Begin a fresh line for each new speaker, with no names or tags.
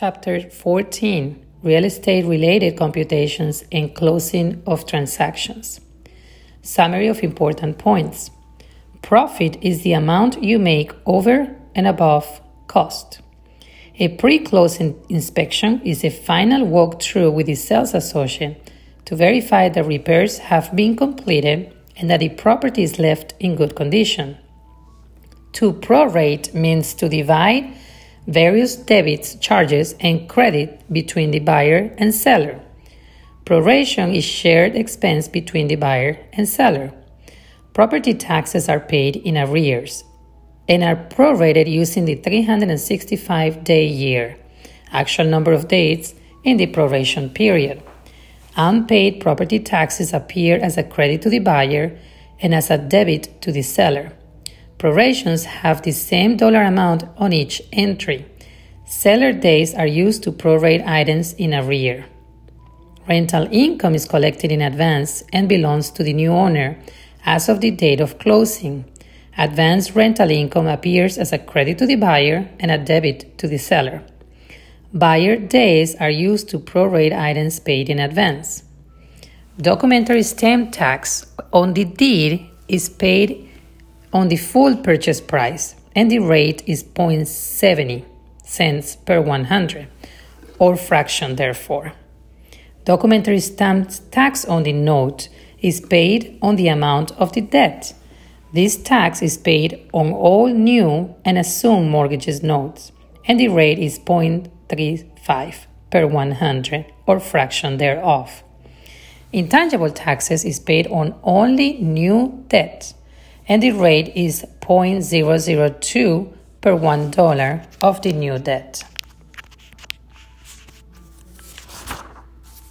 Chapter 14 Real Estate Related Computations and Closing of Transactions. Summary of important points. Profit is the amount you make over and above cost. A pre closing inspection is a final walkthrough with the sales associate to verify that repairs have been completed and that the property is left in good condition. To prorate means to divide various debits, charges, and credit between the buyer and seller. Proration is shared expense between the buyer and seller. Property taxes are paid in arrears and are prorated using the 365 day year, actual number of days in the proration period. Unpaid property taxes appear as a credit to the buyer and as a debit to the seller. Prorations have the same dollar amount on each entry. Seller days are used to prorate items in arrear. Rental income is collected in advance and belongs to the new owner as of the date of closing. Advance rental income appears as a credit to the buyer and a debit to the seller. Buyer days are used to prorate items paid in advance. Documentary stamp tax on the deed is paid on the full purchase price, and the rate is 0.70 cents per 100, or fraction therefore. Documentary stamp tax on the note is paid on the amount of the debt. This tax is paid on all new and assumed mortgages notes, and the rate is 0.35 per 100 or fraction thereof. Intangible taxes is paid on only new debt and the rate is 0.002 per $1 of the new debt.